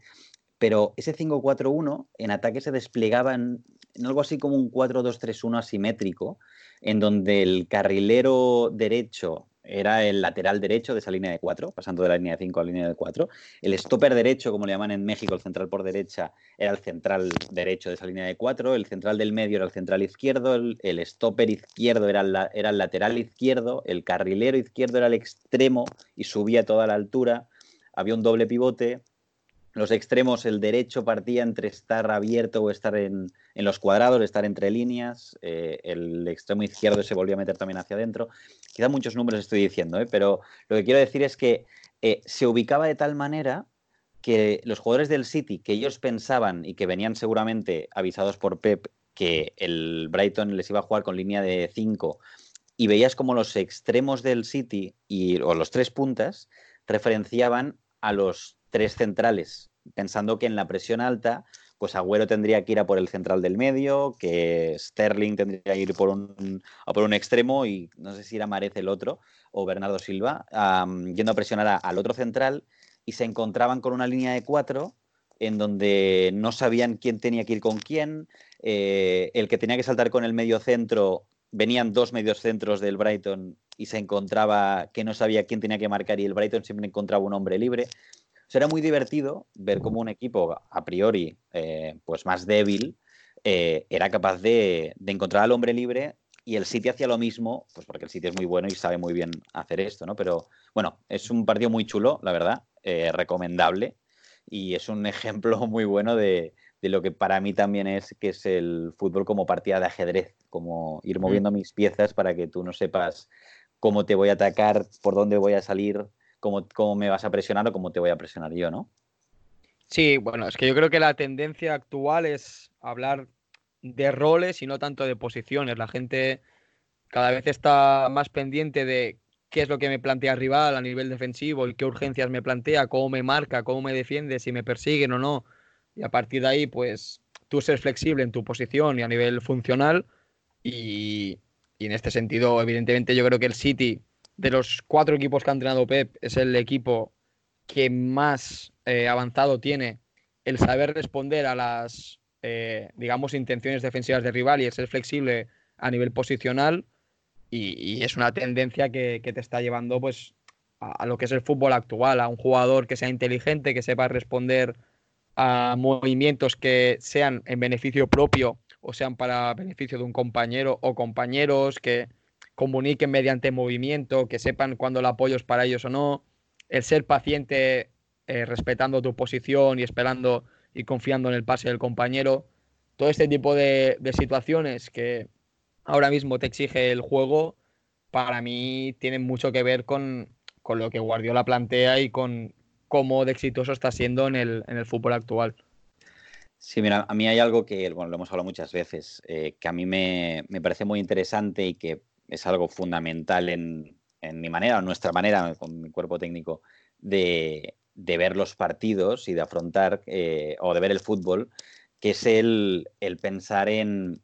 Pero ese 5-4-1 en ataque se desplegaba en, en algo así como un 4-2-3-1 asimétrico, en donde el carrilero derecho era el lateral derecho de esa línea de 4, pasando de la línea de 5 a la línea de 4. El stopper derecho, como le llaman en México, el central por derecha, era el central derecho de esa línea de 4. El central del medio era el central izquierdo. El, stopper izquierdo era, el lateral izquierdo. El carrilero izquierdo era el extremo y subía toda la altura. Había un doble pivote los extremos, el derecho partía entre estar abierto o estar en, los cuadrados, estar entre líneas. Eh, el extremo izquierdo se volvía a meter también hacia adentro. Quizá muchos números estoy diciendo, ¿eh? pero lo que quiero decir es que eh, se ubicaba de tal manera que los jugadores del City, que ellos pensaban y que venían seguramente avisados por Pep que el Brighton les iba a jugar con línea de 5 y veías como los extremos del City y, o los tres puntas referenciaban a los tres centrales, pensando que en la presión alta, pues Agüero tendría que ir a por el central del medio, que Sterling tendría que ir por un, a por un extremo y no sé si era Marez el otro o Bernardo Silva, yendo a presionar al otro central y se encontraban con una línea de cuatro en donde no sabían quién tenía que ir con quién, eh, el que tenía que saltar con el medio centro, venían dos medios centros del Brighton y se encontraba que no sabía quién tenía que marcar y el Brighton siempre encontraba un hombre libre será muy divertido ver cómo un equipo a priori eh, pues más débil eh, era capaz de, encontrar al hombre libre y el City hacía lo mismo, pues porque el City es muy bueno y sabe muy bien hacer esto, ¿no? Pero bueno, es un partido muy chulo, la verdad, eh, recomendable y es un <laughs> ejemplo muy bueno de, lo que para mí también es que es el fútbol como partida de ajedrez, como ir moviendo mis piezas para que tú no sepas cómo te voy a atacar, por dónde voy a salir, cómo, me vas a presionar o cómo te voy a presionar yo, ¿no? Sí, bueno, es que yo creo que la tendencia actual es hablar de roles y no tanto de posiciones. La gente cada vez está más pendiente de qué es lo que me plantea el rival a nivel defensivo y qué urgencias me plantea, cómo me marca, cómo me defiende, si me persiguen o no. Y a partir de ahí, pues tú ser flexible en tu posición y a nivel funcional. Y, y en este sentido, evidentemente, yo creo que el City de los cuatro equipos que ha entrenado Pep, es el equipo que más eh, avanzado tiene el saber responder a las, eh, digamos, intenciones defensivas del rival y el ser flexible a nivel posicional. Y, es una tendencia que, te está llevando pues, a, lo que es el fútbol actual, a un jugador que sea inteligente, que sepa responder a movimientos que sean en beneficio propio o sean para beneficio de un compañero o compañeros, que, comuniquen mediante movimiento, que sepan cuándo el apoyo es para ellos o no, el ser paciente eh, respetando tu posición y esperando y confiando en el pase del compañero. Todo este tipo de, situaciones que ahora mismo te exige el juego, para mí tienen mucho que ver con, lo que Guardiola plantea y con cómo de exitoso está siendo en el, en el fútbol actual. Sí, mira, a mí hay algo que, bueno, lo hemos hablado muchas veces, eh, que a mí me, me, parece muy interesante y que es algo fundamental en, mi manera, en nuestra manera, con mi cuerpo técnico, de, ver los partidos y de afrontar eh, o de ver el fútbol, que es el, el, pensar en,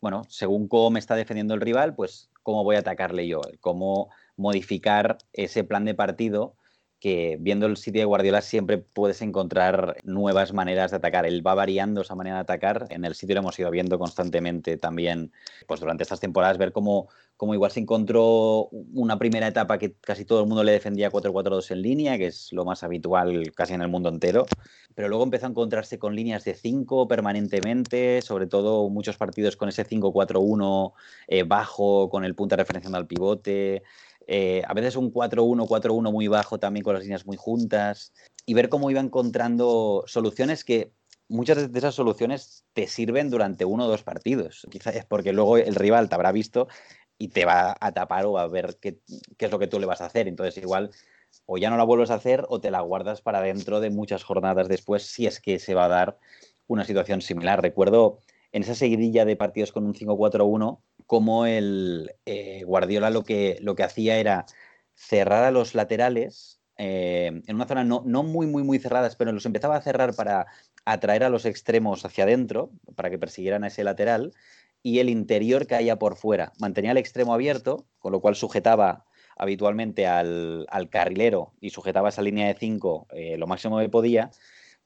bueno, según cómo me está defendiendo el rival, pues cómo voy a atacarle yo, cómo modificar ese plan de partido que viendo el sitio de Guardiola siempre puedes encontrar nuevas maneras de atacar. Él va variando esa manera de atacar. En el sitio lo hemos ido viendo constantemente también, pues durante estas temporadas, ver cómo, cómo igual se encontró una primera etapa que casi todo el mundo le defendía 4-4-2 en línea, que es lo más habitual casi en el mundo entero. Pero luego empezó a encontrarse con líneas de 5 permanentemente, sobre todo muchos partidos con ese 5-4-1 eh, bajo, con el punta referenciando al pivote. Eh, a veces un 4-1, 4-1 muy bajo también con las líneas muy juntas, y ver cómo iba encontrando soluciones que muchas de esas soluciones te sirven durante uno o dos partidos. Quizás es porque luego el rival te habrá visto y te va a tapar o a ver qué, qué, es lo que tú le vas a hacer. Entonces igual o ya no la vuelves a hacer o te la guardas para dentro de muchas jornadas después si es que se va a dar una situación similar. Recuerdo en esa seguidilla de partidos con un 5-4-1 como el eh, Guardiola lo que, lo que hacía era cerrar a los laterales eh, en una zona no, no, muy, muy, muy cerradas, pero los empezaba a cerrar para atraer a los extremos hacia adentro, para que persiguieran a ese lateral, y el interior caía por fuera. Mantenía el extremo abierto, con lo cual sujetaba habitualmente al, carrilero y sujetaba esa línea de 5 eh, lo máximo que podía,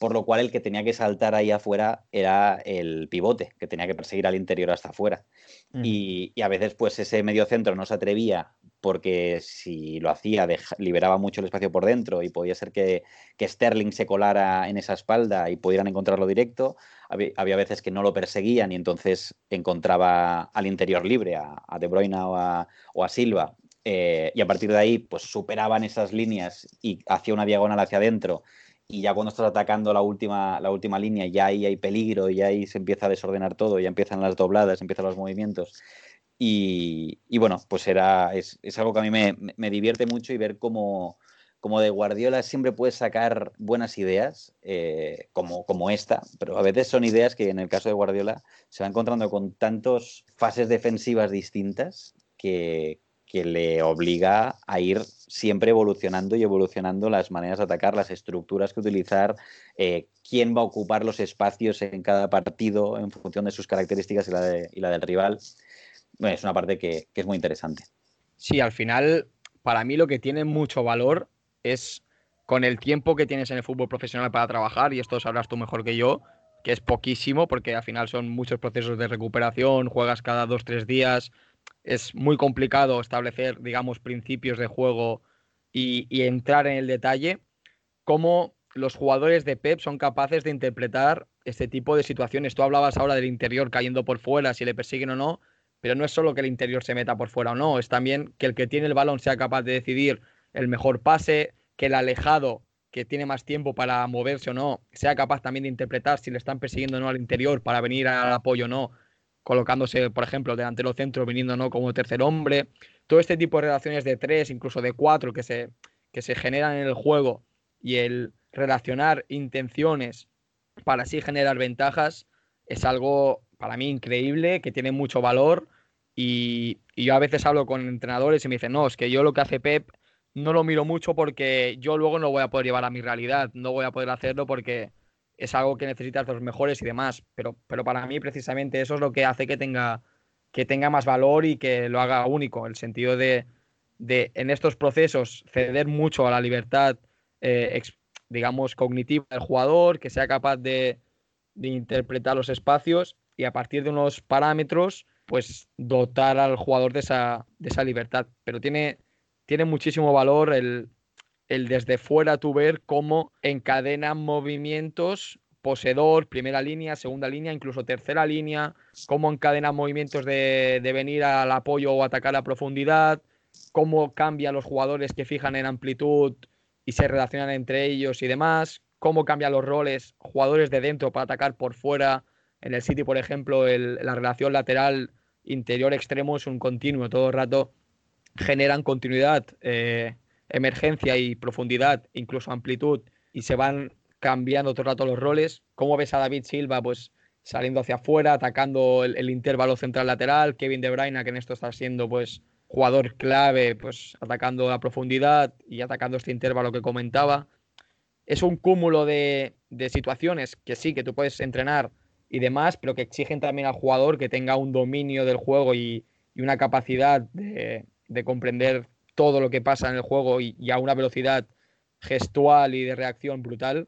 por lo cual el que tenía que saltar ahí afuera era el pivote, que tenía que perseguir al interior hasta afuera. y, a veces pues ese medio centro no se atrevía porque si lo hacía liberaba mucho el espacio por dentro y podía ser que, Sterling se colara en esa espalda y pudieran encontrarlo directo. Había, veces que no lo perseguían y entonces encontraba al interior libre, a, De Bruyne o a, Silva. Eh, y a partir de ahí pues superaban esas líneas y hacía una diagonal hacia adentro y ya cuando estás atacando la última, la última línea, ya ahí hay peligro, ya ahí se empieza a desordenar todo, ya empiezan las dobladas, empiezan los movimientos. Y, bueno, pues era, es, algo que a mí me, divierte mucho y ver cómo, como de Guardiola siempre puedes sacar buenas ideas, eh, como, como esta, pero a veces son ideas que en el caso de Guardiola se va encontrando con tantas fases defensivas distintas que, que le obliga a ir siempre evolucionando y evolucionando las maneras de atacar, las estructuras que utilizar, eh, quién va a ocupar los espacios en cada partido en función de sus características y la, y la del rival. Bueno, es una parte que, que es muy interesante. Sí, al final, para mí lo que tiene mucho valor es con el tiempo que tienes en el fútbol profesional para trabajar, y esto sabrás tú mejor que yo, que es poquísimo, porque al final son muchos procesos de recuperación, juegas cada dos, tres días, es muy complicado establecer, digamos, principios de juego y, entrar en el detalle, cómo los jugadores de Pep son capaces de interpretar este tipo de situaciones. Tú hablabas ahora del interior cayendo por fuera, si le persiguen o no, pero no es solo que el interior se meta por fuera o no, es también que el que tiene el balón sea capaz de decidir el mejor pase, que el alejado, que tiene más tiempo para moverse o no, sea capaz también de interpretar si le están persiguiendo o no al interior para venir al apoyo o no, colocándose, por ejemplo, delante los centros, viniendo no como tercer hombre. Todo este tipo de relaciones de tres, incluso de cuatro, que se, que se generan en el juego y el relacionar intenciones para así generar ventajas es algo para mí increíble, que tiene mucho valor. Y, y, yo a veces hablo con entrenadores y me dicen, no, es que yo lo que hace Pep no lo miro mucho porque yo luego no voy a poder llevar a mi realidad, no voy a poder hacerlo porque es algo que necesitas los mejores y demás, pero, pero para mí precisamente eso es lo que hace que tenga, que tenga más valor y que lo haga único, el sentido de, de en estos procesos ceder mucho a la libertad, eh, digamos, cognitiva del jugador, que sea capaz de, de interpretar los espacios y a partir de unos parámetros, pues dotar al jugador de esa, de esa libertad. Pero tiene, tiene muchísimo valor el, el desde fuera tú ver cómo encadenan movimientos poseedor, primera línea, segunda línea, incluso tercera línea, cómo encadenan movimientos de, venir al apoyo o atacar a profundidad, cómo cambian los jugadores que fijan en amplitud y se relacionan entre ellos y demás, cómo cambian los roles, jugadores de dentro para atacar por fuera. En el City, por ejemplo, la relación lateral interior-extremo es un continuo, todo el rato generan continuidad. Eh, emergencia y profundidad, incluso amplitud, y se van cambiando todo el rato los roles. ¿Cómo ves a David Silva pues saliendo hacia afuera, atacando el, intervalo central lateral? Kevin De Bruyne, que en esto está siendo pues jugador clave, pues atacando a profundidad y atacando este intervalo que comentaba. Es un cúmulo de, situaciones que sí, que tú puedes entrenar y demás, pero que exigen también al jugador que tenga un dominio del juego y, una capacidad de, de comprender todo lo que pasa en el juego y, a una velocidad gestual y de reacción brutal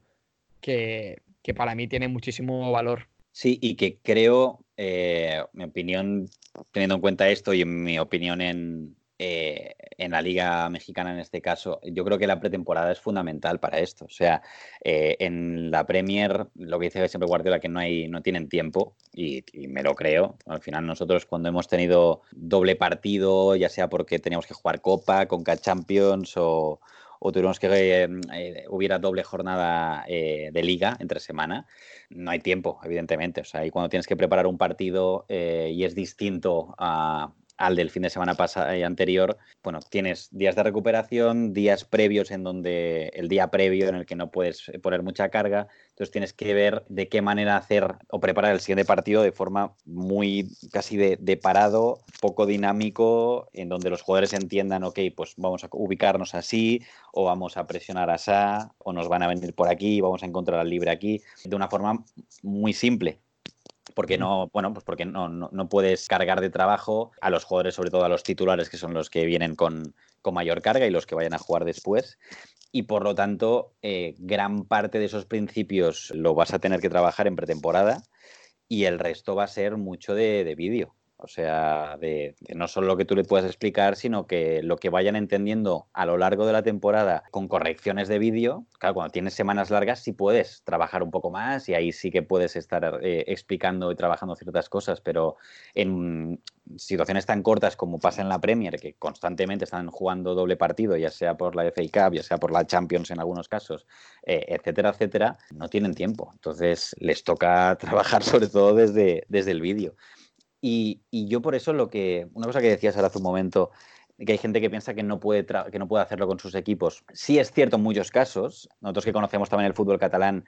que, para mí tiene muchísimo valor. Sí, y que creo, eh, mi opinión, teniendo en cuenta esto y en mi opinión en, eh, en la Liga Mexicana en este caso, yo creo que la pretemporada es fundamental para esto. O sea, eh, en la Premier, lo que dice siempre Guardiola, que no, hay, no tienen tiempo, y, me lo creo. Al final, nosotros cuando hemos tenido doble partido, ya sea porque teníamos que jugar Copa, Conca Champions o, tuvimos que eh, hubiera doble jornada de liga entre semana, no hay tiempo, evidentemente. O sea, ahí cuando tienes que preparar un partido y es distinto a, al del fin de semana pasado eh, anterior, bueno, tienes días de recuperación, días previos en donde el día previo en el que no puedes poner mucha carga, entonces tienes que ver de qué manera hacer o preparar el siguiente partido de forma muy casi de, de parado, poco dinámico, en donde los jugadores entiendan, ok, pues vamos a ubicarnos así, o vamos a presionar así, o nos van a venir por aquí, vamos a encontrar al libre aquí, de una forma muy simple porque no, bueno, pues porque no, no, puedes cargar de trabajo a los jugadores, sobre todo a los titulares, que son los que vienen con, mayor carga y los que vayan a jugar después. Y por lo tanto, eh, gran parte de esos principios lo vas a tener que trabajar en pretemporada y el resto va a ser mucho de, de vídeo. O sea, no solo lo que tú le puedas explicar, sino que lo que vayan entendiendo a lo largo de la temporada con correcciones de vídeo. Claro, cuando tienes semanas largas sí puedes trabajar un poco más y ahí sí que puedes estar eh, explicando y trabajando ciertas cosas, pero en situaciones tan cortas como pasa en la Premier, que constantemente están jugando doble partido, ya sea por la FA Cup, ya sea por la Champions en algunos casos, eh, etcétera, etcétera, no tienen tiempo. Entonces les toca <laughs> trabajar sobre todo desde, desde el vídeo. Y, yo por eso lo que, una cosa que decías ahora hace un momento, que hay gente que piensa que no, puede que no hacerlo con sus equipos. Sí es cierto en muchos casos, nosotros que conocemos también el fútbol catalán,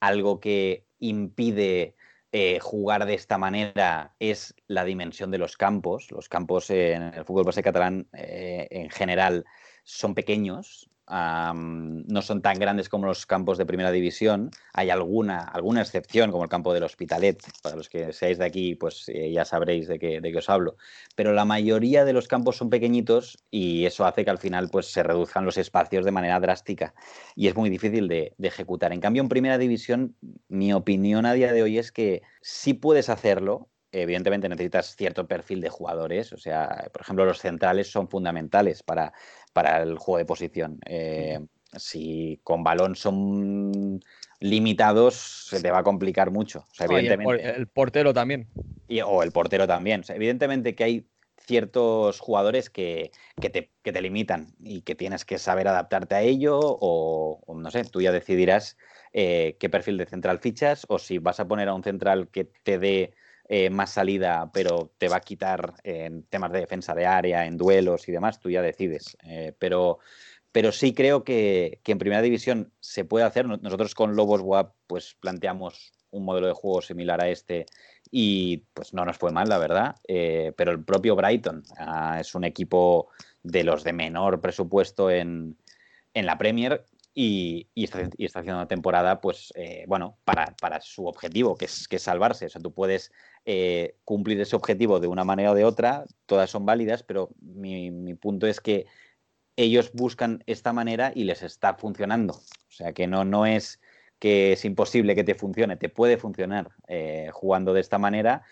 algo que impide eh, jugar de esta manera es la dimensión de los campos. Los campos en el fútbol base catalán eh, en general son pequeños, no son tan grandes como los campos de primera división. Hay alguna, alguna excepción, como el campo del Hospitalet. Para los que seáis de aquí, pues eh, ya sabréis de qué, de qué os hablo. Pero la mayoría de los campos son pequeñitos y eso hace que al final pues, se reduzcan los espacios de manera drástica y es muy difícil de, de ejecutar. En cambio, en primera división, mi opinión a día de hoy es que sí puedes hacerlo, evidentemente necesitas cierto perfil de jugadores. O sea, por ejemplo, los centrales son fundamentales para, para el juego de posición. Eh, si con balón son limitados, se te va a complicar mucho. evidentemente, el, portero también. o el portero también. evidentemente que hay ciertos jugadores que, te, limitan y que tienes que saber adaptarte a ello o, no sé, tú ya decidirás eh, qué perfil de central fichas o si vas a poner a un central que te dé eh, más salida, pero te va a quitar en temas de defensa de área, en duelos y demás, tú ya decides. Eh, pero, pero sí creo que, en primera división se puede hacer. Nosotros con Lobos WAP pues planteamos un modelo de juego similar a este y pues no nos fue mal, la verdad. Eh, pero el propio Brighton ah, es un equipo de los de menor presupuesto en, en la Premier y, está, haciendo una temporada, pues, bueno, para, para, su objetivo, que es, que es salvarse. O sea, tú puedes eh, cumplir ese objetivo de una manera o de otra, todas son válidas, pero mi, punto es que ellos buscan esta manera y les está funcionando. O sea, que no, no es que es imposible que te funcione, te puede funcionar eh, jugando de esta manera,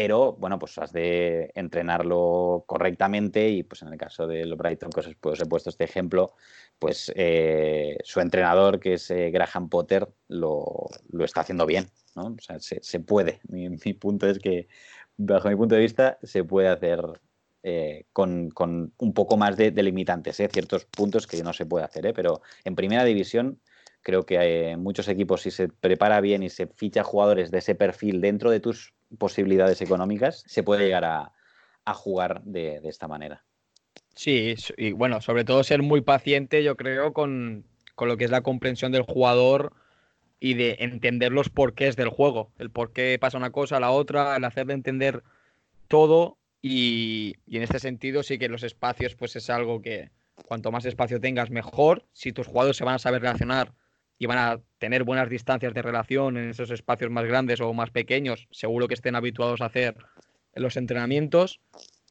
pero bueno, pues has de entrenarlo correctamente y pues en el caso del Brighton que os, he puesto este ejemplo, pues eh, su entrenador, que es Graham Potter, lo, lo, está haciendo bien. ¿no? O sea, se, puede. Mi, punto es que, bajo mi punto de vista, se puede hacer eh, con, un poco más de, limitantes, ¿eh? ciertos puntos que no se puede hacer, ¿eh? pero en primera división creo que muchos equipos, si se prepara bien y se ficha jugadores de ese perfil dentro de tus posibilidades económicas, se puede llegar a, jugar de, de, esta manera. Sí, y bueno, sobre todo ser muy paciente, yo creo, con, con lo que es la comprensión del jugador y de entender los porqués del juego, el por qué pasa una cosa, la otra, el hacerle entender todo y, en este sentido sí que los espacios pues es algo que cuanto más espacio tengas mejor, si tus jugadores se van a saber relacionar y van a tener buenas distancias de relación en esos espacios más grandes o más pequeños, seguro que estén habituados a hacer los entrenamientos,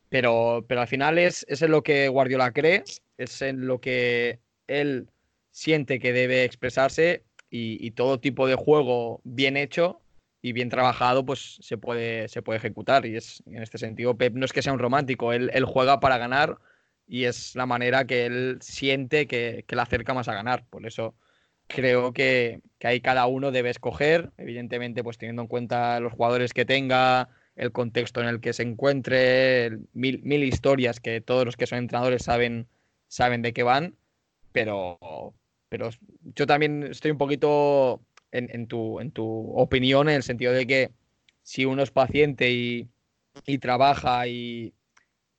pero, pero al final es, es en lo que Guardiola cree, es en lo que él siente que debe expresarse y, todo tipo de juego bien hecho y bien trabajado, pues se puede, se puede ejecutar. Y es en este sentido, Pep no es que sea un romántico, él, juega para ganar y es la manera que él siente que, que le acerca más a ganar. Por eso creo que, que, ahí cada uno debe escoger, evidentemente, pues teniendo en cuenta los jugadores que tenga, el contexto en el que se encuentre, mil, mil historias que todos los que son entrenadores saben, saben de qué van, pero, pero yo también estoy un poquito en, tu, en tu opinión, en el sentido de que si uno es paciente y, trabaja y,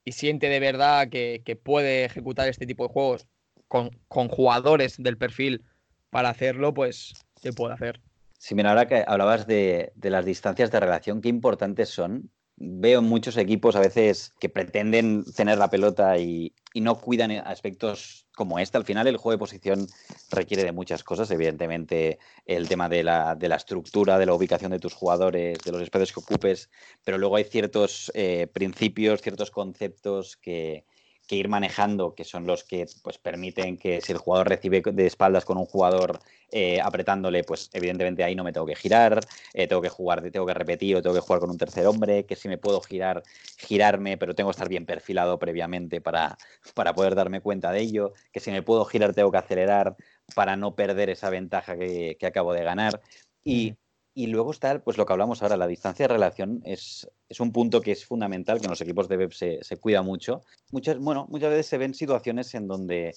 siente de verdad que, puede ejecutar este tipo de juegos con, jugadores del perfil para hacerlo, pues se puede hacer. Sí, mira, ahora que hablabas de, las distancias de relación, qué importantes son veo muchos equipos a veces que pretenden tener la pelota y, no cuidan aspectos como este. Al final el juego de posición requiere de muchas cosas, evidentemente el tema de la, estructura, de la ubicación de tus jugadores, de los espacios que ocupes, pero luego hay ciertos eh, principios, ciertos conceptos que, que ir manejando, que son los que pues, permiten que si el jugador recibe de espaldas con un jugador eh, apretándole, pues evidentemente ahí no me tengo que girar, eh, tengo que jugar, tengo que repetir o tengo que jugar con un tercer hombre, que si me puedo girar, girarme, pero tengo que estar bien perfilado previamente para, para poder darme cuenta de ello, que si me puedo girar tengo que acelerar para no perder esa ventaja que, que acabo de ganar. Y y luego está pues lo que hablamos ahora, la distancia de relación es, es un punto que es fundamental, que en los equipos de web se, se cuida mucho. Muchas, bueno, muchas veces se ven situaciones en donde,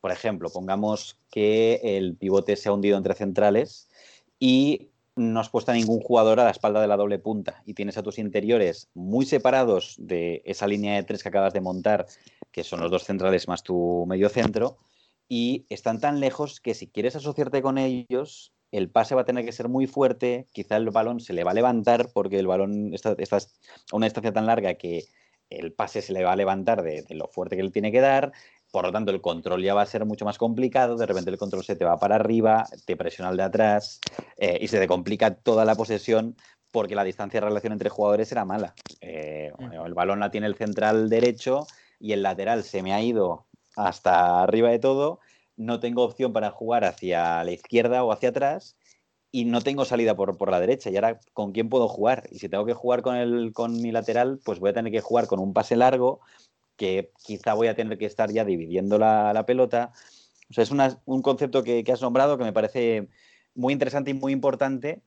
por ejemplo, pongamos que el pivote se ha hundido entre centrales y no has puesto a ningún jugador a la espalda de la doble punta y tienes a tus interiores muy separados de esa línea de tres que acabas de montar, que son los dos centrales más tu medio centro, y están tan lejos que si quieres asociarte con ellos, el pase va a tener que ser muy fuerte, quizá el balón se le va a levantar porque el balón está, a una distancia tan larga que el pase se le va a levantar de, lo fuerte que él tiene que dar, por lo tanto el control ya va a ser mucho más complicado, de repente el control se te va para arriba, te presiona el de atrás eh, y se te complica toda la posesión porque la distancia de relación entre jugadores era mala. Eh, mm. el balón la tiene el central derecho y el lateral se me ha ido hasta arriba de todo no tengo opción para jugar hacia la izquierda o hacia atrás y no tengo salida por, por, la derecha. Y ahora, ¿con quién puedo jugar? Y si tengo que jugar con, el, con mi lateral, pues voy a tener que jugar con un pase largo, que quizá voy a tener que estar ya dividiendo la, pelota. O sea, es un concepto que, que has nombrado que me parece muy interesante y muy importante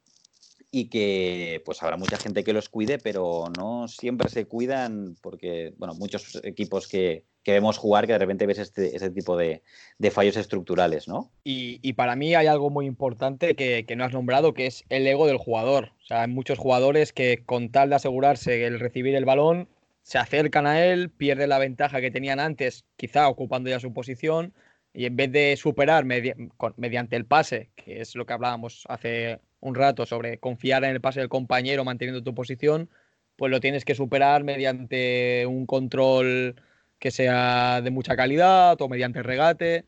y que pues habrá mucha gente que los cuide, pero no siempre se cuidan porque, bueno, muchos equipos que, vemos jugar que de repente ves este, ese tipo de, fallos estructurales, ¿no? Y, para mí hay algo muy importante que, no has nombrado, que es el ego del jugador. O sea, hay muchos jugadores que con tal de asegurarse el recibir el balón, se acercan a él, pierden la ventaja que tenían antes, quizá ocupando ya su posición, y en vez de superar mediante el pase, que es lo que hablábamos hace un rato sobre confiar en el pase del compañero manteniendo tu posición, pues lo tienes que superar mediante un control que sea de mucha calidad o mediante regate.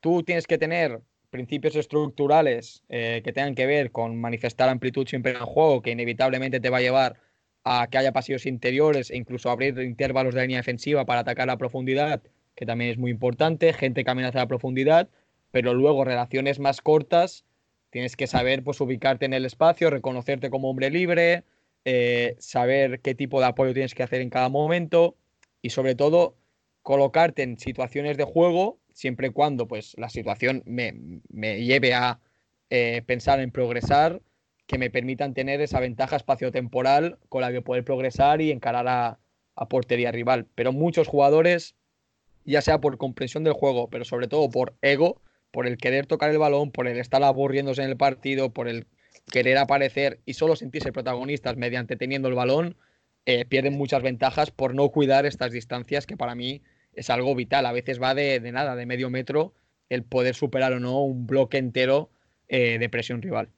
Tú tienes que tener principios estructurales eh, que tengan que ver con manifestar amplitud siempre en el juego, que inevitablemente te va a llevar a que haya pasillos interiores e incluso abrir intervalos de línea defensiva para atacar la profundidad, que también es muy importante, gente que amenaza la profundidad, pero luego relaciones más cortas Tienes que saber pues, ubicarte en el espacio, reconocerte como hombre libre, eh, saber qué tipo de apoyo tienes que hacer en cada momento y sobre todo colocarte en situaciones de juego siempre y cuando pues, la situación me, lleve a eh, pensar en progresar, que me permitan tener esa ventaja espaciotemporal con la que poder progresar y encarar a, a portería rival. Pero muchos jugadores, ya sea por comprensión del juego, pero sobre todo por ego, por el querer tocar el balón, por el estar aburriéndose en el partido, por el querer aparecer y solo sentirse protagonistas mediante teniendo el balón, eh, pierden muchas ventajas por no cuidar estas distancias que para mí es algo vital. A veces va de, nada, de medio metro, el poder superar o no un bloque entero eh, de presión rival.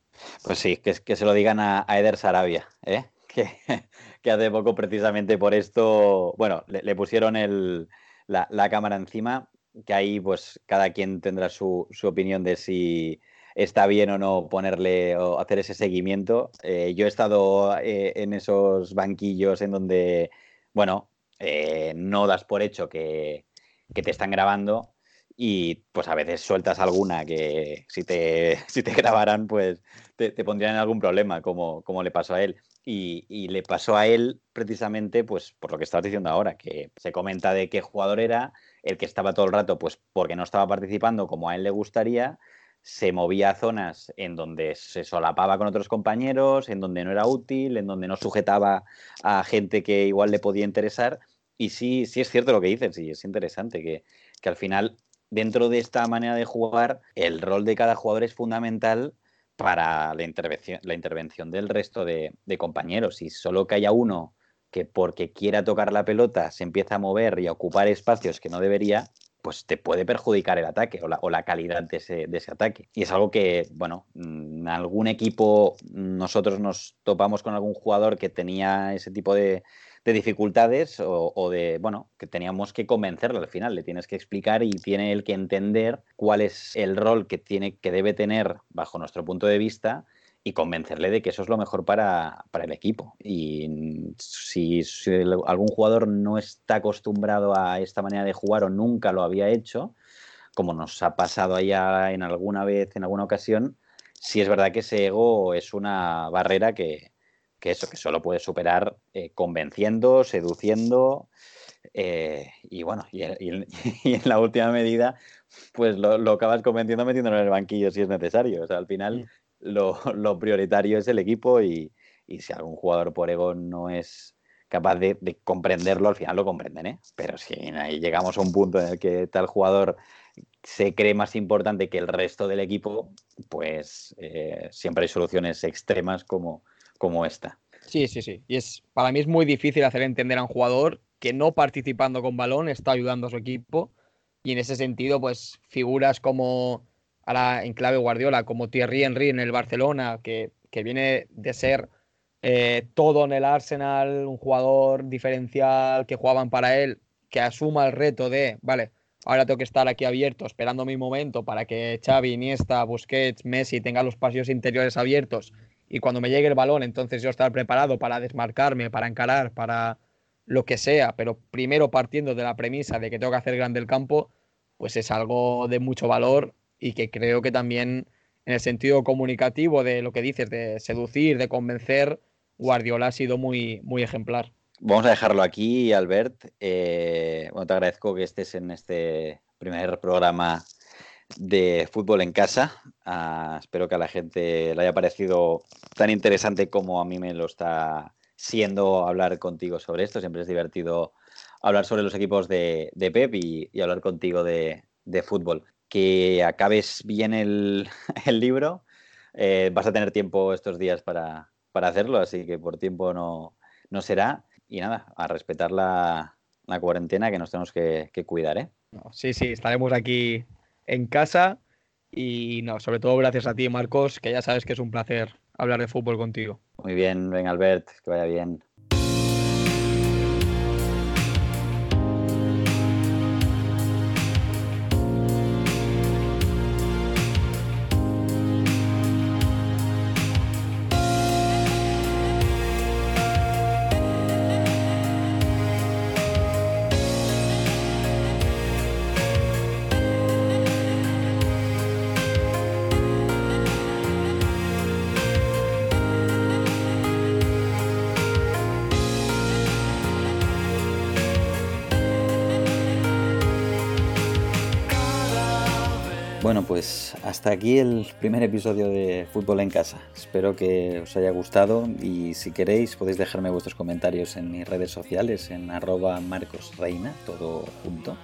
Pues sí, que, se lo digan a, Eder Sarabia, ¿eh? <laughs> que, hace poco precisamente por esto, bueno, le, pusieron la, cámara encima que ahí pues cada quien tendrá su, opinión de si está bien o no ponerle o hacer ese seguimiento. Eh, yo he estado eh, en esos banquillos en donde, bueno, eh, no das por hecho que, te están grabando y pues a veces sueltas alguna que si te, <laughs> si te grabaran pues te, pondrían en algún problema como, como le pasó a él. Y, le pasó a él precisamente pues por lo que estabas diciendo ahora, que se comenta de qué jugador era, el que estaba todo el rato, pues porque no estaba participando como a él le gustaría, se movía a zonas en donde se solapaba con otros compañeros, en donde no era útil, en donde no sujetaba a gente que igual le podía interesar. Y sí, sí es cierto lo que dices, y es interesante que, al final, dentro de esta manera de jugar, el rol de cada jugador es fundamental para la intervención, la intervención del resto de, de compañeros. Y solo que haya uno que porque quiera tocar la pelota se empieza a mover y a ocupar espacios que no debería, pues te puede perjudicar el ataque o la, calidad de ese, ataque. Y es algo que, bueno, en algún equipo nosotros nos topamos con algún jugador que tenía ese tipo de, dificultades o, de, bueno, que teníamos que convencerlo al final, le tienes que explicar y tiene él que entender cuál es el rol que, tiene, que debe tener bajo nuestro punto de vista y convencerle de que eso es lo mejor para, el equipo. Y si, algún jugador no está acostumbrado a esta manera de jugar o nunca lo había hecho, como nos ha pasado allá en alguna vez, en alguna ocasión, sí es verdad que ese ego es una barrera que, eso, que solo puede superar eh, convenciendo, seduciendo. Eh, y bueno, <laughs> y, en la última medida, pues lo, lo, acabas convenciendo metiéndolo en el banquillo si es necesario. O sea, al final lo, prioritario es el equipo y, si algún jugador por ego no es capaz de, comprenderlo, al final lo comprenden, ¿eh? Pero si ahí llegamos a un punto en el que tal jugador se cree más importante que el resto del equipo, pues eh, siempre hay soluciones extremas como, como esta. Sí, sí, sí. Y es, para mí es muy difícil hacer entender a un jugador que no participando con balón está ayudando a su equipo. Y en ese sentido, pues figuras como ahora en clave Guardiola, como Thierry Henry en el Barcelona, que, viene de ser eh, todo en el Arsenal, un jugador diferencial que jugaban para él, que asuma el reto de, vale, ahora tengo que estar aquí abierto, esperando mi momento para que Xavi, Iniesta, Busquets, Messi tengan los pasillos interiores abiertos y cuando me llegue el balón, entonces yo estar preparado para desmarcarme, para encarar, para lo que sea, pero primero partiendo de la premisa de que tengo que hacer grande el campo, pues es algo de mucho valor y que creo que también en el sentido comunicativo de lo que dices, de seducir, de convencer, Guardiola ha sido muy, muy ejemplar. Vamos a dejarlo aquí, Albert. Eh, te agradezco que estés en este primer programa de fútbol en casa. Ah, espero que a la gente le haya parecido tan interesante como a mí me lo está siendo hablar contigo sobre esto. Siempre es divertido hablar sobre los equipos de, Pep y, hablar contigo de, fútbol que acabes bien <laughs> el, libro. Eh, vas a tener tiempo estos días para, hacerlo, así que por tiempo no, será. Y nada, a respetar la, cuarentena que nos tenemos que, cuidar. ¿eh? sí, sí, estaremos aquí en casa y no, sobre todo gracias a ti, Marcos, que ya sabes que es un placer hablar de fútbol contigo. Muy bien, ven Albert, que vaya bien. Pues hasta aquí el primer episodio de Fútbol en Casa. Espero que os haya gustado y si queréis podéis dejarme vuestros comentarios en mis redes sociales en arroba marcosreina, todo junto,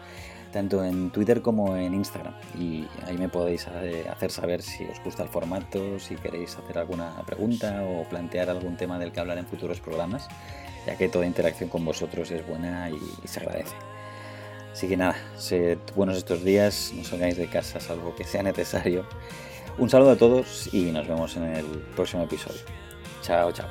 tanto en Twitter como en Instagram. Y ahí me podéis eh, hacer saber si os gusta el formato, si queréis hacer alguna pregunta o plantear algún tema del que hablar en futuros programas, ya que toda interacción con vosotros es buena y se agradece. Así que nada, sed buenos estos días, no salgáis de casa salvo que sea necesario. Un saludo a todos y nos vemos en el próximo episodio. Chao, chao.